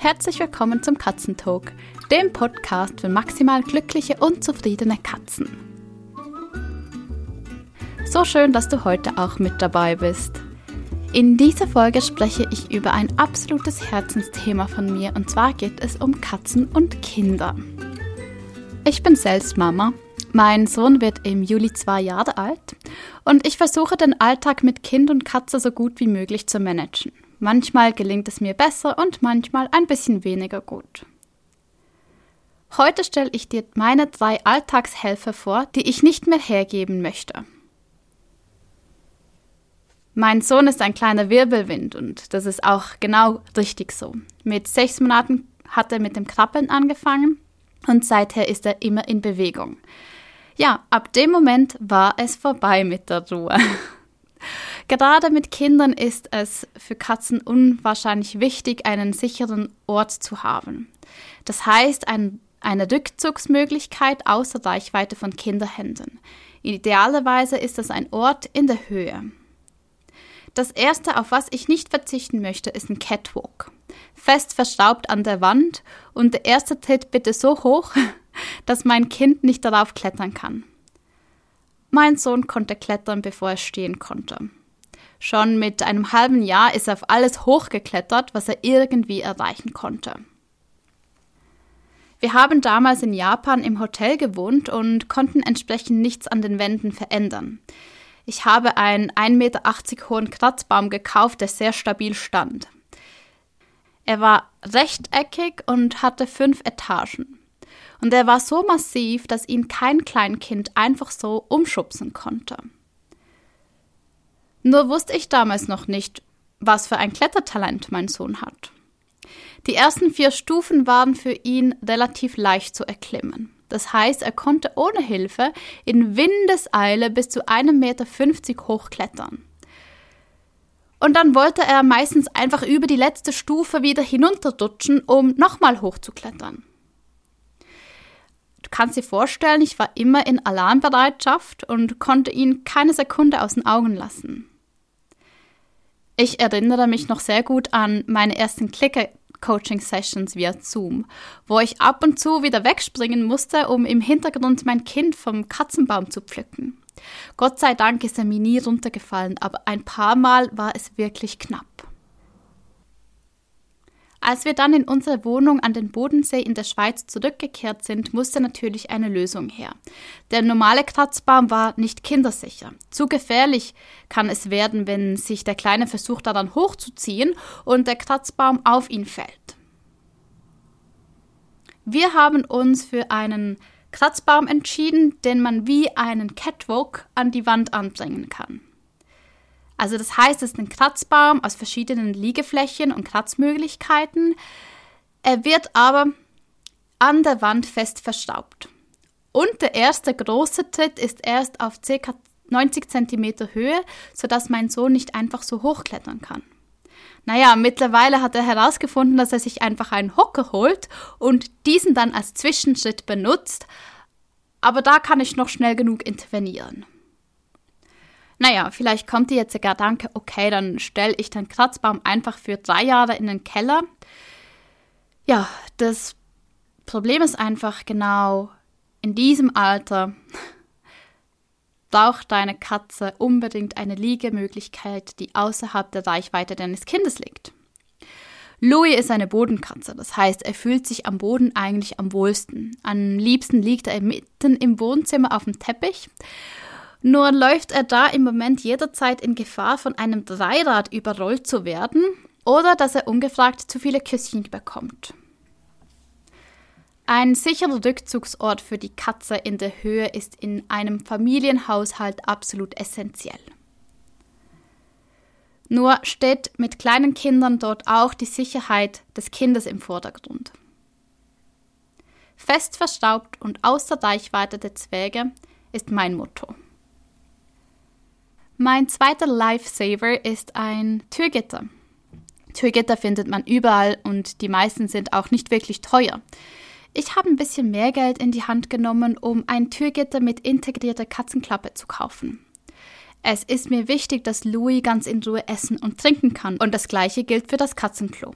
Herzlich willkommen zum Katzentalk, dem Podcast für maximal glückliche und zufriedene Katzen. So schön, dass du heute auch mit dabei bist. In dieser Folge spreche ich über ein absolutes Herzensthema von mir und zwar geht es um Katzen und Kinder. Ich bin selbst Mama. Mein Sohn wird im Juli zwei Jahre alt und ich versuche den Alltag mit Kind und Katze so gut wie möglich zu managen. Manchmal gelingt es mir besser und manchmal ein bisschen weniger gut. Heute stelle ich dir meine drei Alltagshelfer vor, die ich nicht mehr hergeben möchte. Mein Sohn ist ein kleiner Wirbelwind und das ist auch genau richtig so. Mit sechs Monaten hat er mit dem Krabbeln angefangen und seither ist er immer in Bewegung. Ja, ab dem Moment war es vorbei mit der Ruhe. Gerade mit Kindern ist es für Katzen unwahrscheinlich wichtig, einen sicheren Ort zu haben. Das heißt, ein, eine Rückzugsmöglichkeit außer Reichweite von Kinderhänden. Idealerweise ist das ein Ort in der Höhe. Das erste, auf was ich nicht verzichten möchte, ist ein Catwalk. Fest verstaubt an der Wand und der erste Tritt bitte so hoch, dass mein Kind nicht darauf klettern kann. Mein Sohn konnte klettern, bevor er stehen konnte. Schon mit einem halben Jahr ist er auf alles hochgeklettert, was er irgendwie erreichen konnte. Wir haben damals in Japan im Hotel gewohnt und konnten entsprechend nichts an den Wänden verändern. Ich habe einen 1,80 Meter hohen Kratzbaum gekauft, der sehr stabil stand. Er war rechteckig und hatte fünf Etagen. Und er war so massiv, dass ihn kein Kleinkind einfach so umschubsen konnte. Nur wusste ich damals noch nicht, was für ein Klettertalent mein Sohn hat. Die ersten vier Stufen waren für ihn relativ leicht zu erklimmen. Das heißt, er konnte ohne Hilfe in Windeseile bis zu 1,50 Meter hochklettern. Und dann wollte er meistens einfach über die letzte Stufe wieder hinunterdutschen, um nochmal hochzuklettern. Du kannst dir vorstellen, ich war immer in Alarmbereitschaft und konnte ihn keine Sekunde aus den Augen lassen. Ich erinnere mich noch sehr gut an meine ersten Clicker-Coaching-Sessions via Zoom, wo ich ab und zu wieder wegspringen musste, um im Hintergrund mein Kind vom Katzenbaum zu pflücken. Gott sei Dank ist er mir nie runtergefallen, aber ein paar Mal war es wirklich knapp. Als wir dann in unsere Wohnung an den Bodensee in der Schweiz zurückgekehrt sind, musste natürlich eine Lösung her. Der normale Kratzbaum war nicht kindersicher. Zu gefährlich kann es werden, wenn sich der Kleine versucht daran hochzuziehen und der Kratzbaum auf ihn fällt. Wir haben uns für einen Kratzbaum entschieden, den man wie einen Catwalk an die Wand anbringen kann. Also das heißt, es ist ein Kratzbaum aus verschiedenen Liegeflächen und Kratzmöglichkeiten. Er wird aber an der Wand fest verstaubt. Und der erste große Tritt ist erst auf ca. 90 cm Höhe, sodass mein Sohn nicht einfach so hochklettern kann. Naja, mittlerweile hat er herausgefunden, dass er sich einfach einen Hocker holt und diesen dann als Zwischenschritt benutzt. Aber da kann ich noch schnell genug intervenieren. Naja, vielleicht kommt dir jetzt der Gedanke, okay, dann stelle ich den Kratzbaum einfach für drei Jahre in den Keller. Ja, das Problem ist einfach genau, in diesem Alter braucht deine Katze unbedingt eine Liegemöglichkeit, die außerhalb der Reichweite deines Kindes liegt. Louis ist eine Bodenkatze, das heißt, er fühlt sich am Boden eigentlich am wohlsten. Am liebsten liegt er mitten im Wohnzimmer auf dem Teppich nur läuft er da im Moment jederzeit in Gefahr, von einem Dreirad überrollt zu werden oder dass er ungefragt zu viele Küsschen bekommt. Ein sicherer Rückzugsort für die Katze in der Höhe ist in einem Familienhaushalt absolut essentiell. Nur steht mit kleinen Kindern dort auch die Sicherheit des Kindes im Vordergrund. Fest verstaubt und außer Reichweite der Zwäge ist mein Motto. Mein zweiter Lifesaver ist ein Türgitter. Türgitter findet man überall und die meisten sind auch nicht wirklich teuer. Ich habe ein bisschen mehr Geld in die Hand genommen, um ein Türgitter mit integrierter Katzenklappe zu kaufen. Es ist mir wichtig, dass Louis ganz in Ruhe essen und trinken kann und das gleiche gilt für das Katzenklo.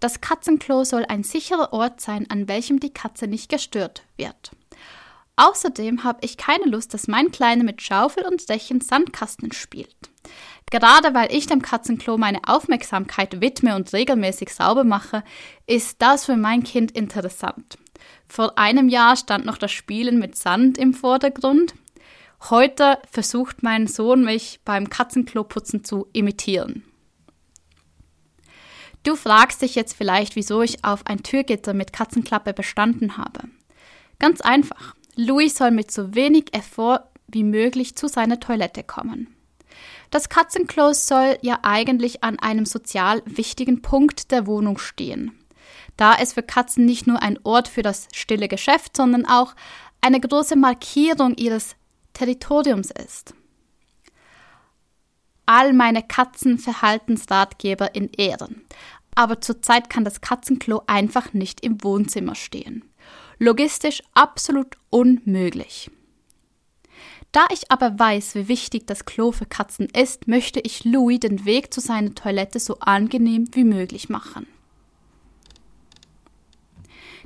Das Katzenklo soll ein sicherer Ort sein, an welchem die Katze nicht gestört wird. Außerdem habe ich keine Lust, dass mein Kleiner mit Schaufel und Dächen Sandkasten spielt. Gerade weil ich dem Katzenklo meine Aufmerksamkeit widme und regelmäßig sauber mache, ist das für mein Kind interessant. Vor einem Jahr stand noch das Spielen mit Sand im Vordergrund. Heute versucht mein Sohn mich beim Katzenkloputzen zu imitieren. Du fragst dich jetzt vielleicht, wieso ich auf ein Türgitter mit Katzenklappe bestanden habe. Ganz einfach. Louis soll mit so wenig Effort wie möglich zu seiner Toilette kommen. Das Katzenklo soll ja eigentlich an einem sozial wichtigen Punkt der Wohnung stehen, da es für Katzen nicht nur ein Ort für das stille Geschäft, sondern auch eine große Markierung ihres Territoriums ist. All meine Katzenverhaltensratgeber in Ehren. Aber zurzeit kann das Katzenklo einfach nicht im Wohnzimmer stehen. Logistisch absolut unmöglich. Da ich aber weiß, wie wichtig das Klo für Katzen ist, möchte ich Louis den Weg zu seiner Toilette so angenehm wie möglich machen.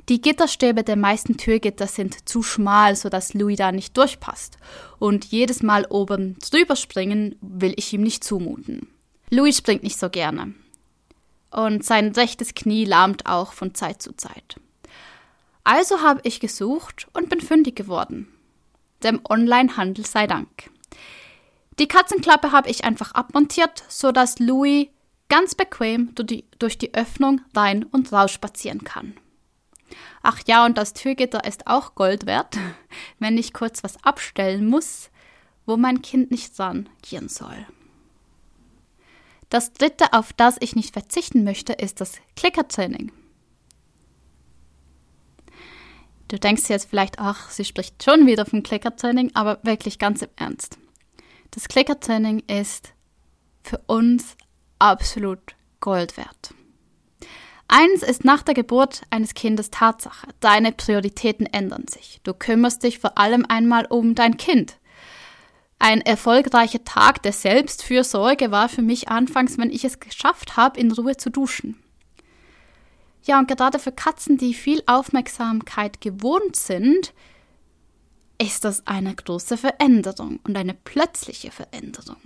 Die Gitterstäbe der meisten Türgitter sind zu schmal, sodass Louis da nicht durchpasst. Und jedes Mal oben drüber springen will ich ihm nicht zumuten. Louis springt nicht so gerne. Und sein rechtes Knie lahmt auch von Zeit zu Zeit. Also habe ich gesucht und bin fündig geworden dem Onlinehandel sei Dank. Die Katzenklappe habe ich einfach abmontiert, sodass Louis ganz bequem durch die, Öffnung rein und raus spazieren kann. Ach ja, und das Türgitter ist auch Gold wert, wenn ich kurz was abstellen muss, wo mein Kind nicht dran gehen soll. Das dritte, auf das ich nicht verzichten möchte, ist das Klickertraining. Du denkst jetzt vielleicht, ach, sie spricht schon wieder vom Klickertraining, aber wirklich ganz im Ernst. Das Klickertraining ist für uns absolut Gold wert. Eins ist nach der Geburt eines Kindes Tatsache. Deine Prioritäten ändern sich. Du kümmerst dich vor allem einmal um dein Kind. Ein erfolgreicher Tag der Selbstfürsorge war für mich anfangs, wenn ich es geschafft habe, in Ruhe zu duschen. Ja, und gerade für Katzen, die viel Aufmerksamkeit gewohnt sind, ist das eine große Veränderung und eine plötzliche Veränderung.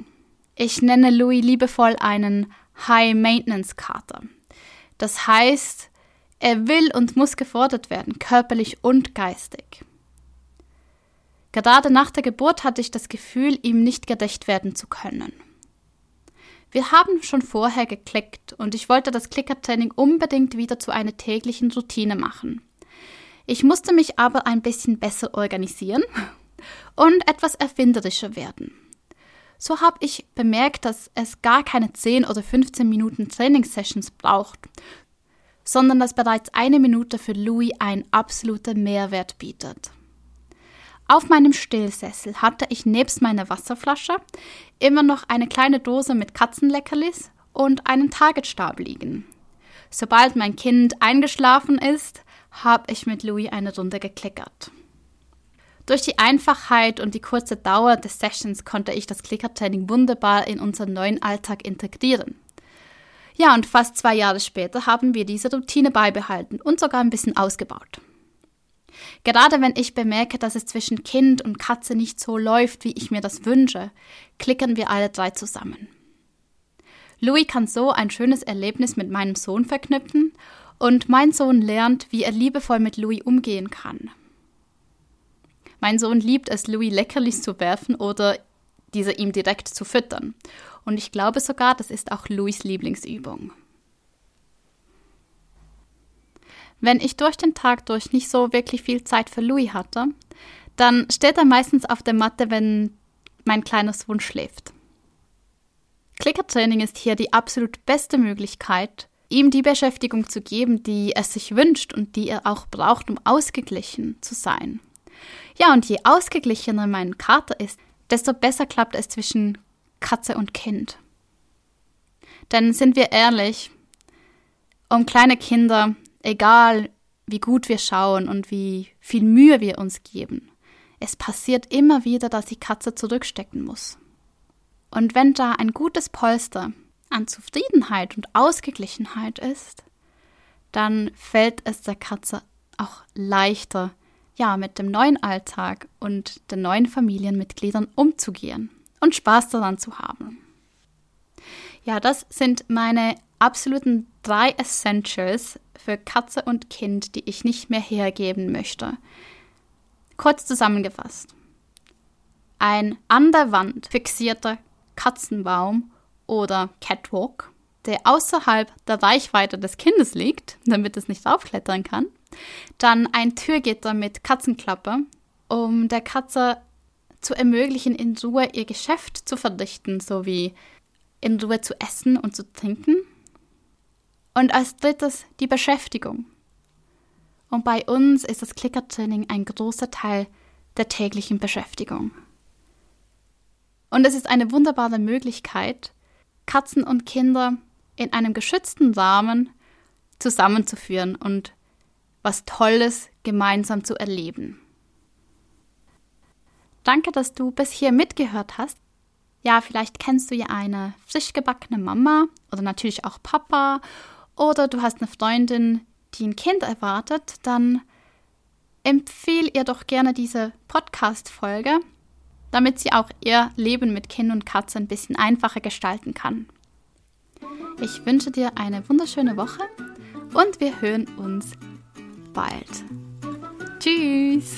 Ich nenne Louis liebevoll einen High-Maintenance-Kater. Das heißt, er will und muss gefordert werden, körperlich und geistig. Gerade nach der Geburt hatte ich das Gefühl, ihm nicht gerecht werden zu können. Wir haben schon vorher geklickt und ich wollte das Klickertraining unbedingt wieder zu einer täglichen Routine machen. Ich musste mich aber ein bisschen besser organisieren und etwas erfinderischer werden. So habe ich bemerkt, dass es gar keine 10 oder 15 Minuten Trainingssessions braucht, sondern dass bereits eine Minute für Louis ein absoluter Mehrwert bietet. Auf meinem Stillsessel hatte ich nebst meiner Wasserflasche immer noch eine kleine Dose mit Katzenleckerlis und einen Targetstab liegen. Sobald mein Kind eingeschlafen ist, habe ich mit Louis eine Runde geklickert. Durch die Einfachheit und die kurze Dauer des Sessions konnte ich das Klickertraining wunderbar in unseren neuen Alltag integrieren. Ja, und fast zwei Jahre später haben wir diese Routine beibehalten und sogar ein bisschen ausgebaut. Gerade wenn ich bemerke, dass es zwischen Kind und Katze nicht so läuft, wie ich mir das wünsche, klicken wir alle drei zusammen. Louis kann so ein schönes Erlebnis mit meinem Sohn verknüpfen und mein Sohn lernt, wie er liebevoll mit Louis umgehen kann. Mein Sohn liebt es, Louis Leckerlis zu werfen oder diese ihm direkt zu füttern. Und ich glaube sogar, das ist auch Louis Lieblingsübung. Wenn ich durch den Tag durch nicht so wirklich viel Zeit für Louis hatte, dann steht er meistens auf der Matte, wenn mein kleiner Sohn schläft. Klickertraining ist hier die absolut beste Möglichkeit, ihm die Beschäftigung zu geben, die er sich wünscht und die er auch braucht, um ausgeglichen zu sein. Ja, und je ausgeglichener mein Kater ist, desto besser klappt es zwischen Katze und Kind. Denn sind wir ehrlich, um kleine Kinder egal wie gut wir schauen und wie viel Mühe wir uns geben, es passiert immer wieder, dass die Katze zurückstecken muss. Und wenn da ein gutes Polster an Zufriedenheit und Ausgeglichenheit ist, dann fällt es der Katze auch leichter, ja, mit dem neuen Alltag und den neuen Familienmitgliedern umzugehen und Spaß daran zu haben. Ja, das sind meine absoluten drei Essentials für Katze und Kind, die ich nicht mehr hergeben möchte. Kurz zusammengefasst. Ein an der Wand fixierter Katzenbaum oder Catwalk, der außerhalb der Reichweite des Kindes liegt, damit es nicht aufklettern kann. Dann ein Türgitter mit Katzenklappe, um der Katze zu ermöglichen, in Ruhe ihr Geschäft zu verdichten, sowie in Ruhe zu essen und zu trinken. Und als drittes die Beschäftigung. Und bei uns ist das Klickertraining ein großer Teil der täglichen Beschäftigung. Und es ist eine wunderbare Möglichkeit, Katzen und Kinder in einem geschützten Rahmen zusammenzuführen und was Tolles gemeinsam zu erleben. Danke, dass du bis hier mitgehört hast. Ja, vielleicht kennst du ja eine frisch gebackene Mama oder natürlich auch Papa oder du hast eine Freundin, die ein Kind erwartet, dann empfehle ihr doch gerne diese Podcast-Folge, damit sie auch ihr Leben mit Kind und Katze ein bisschen einfacher gestalten kann. Ich wünsche dir eine wunderschöne Woche und wir hören uns bald. Tschüss!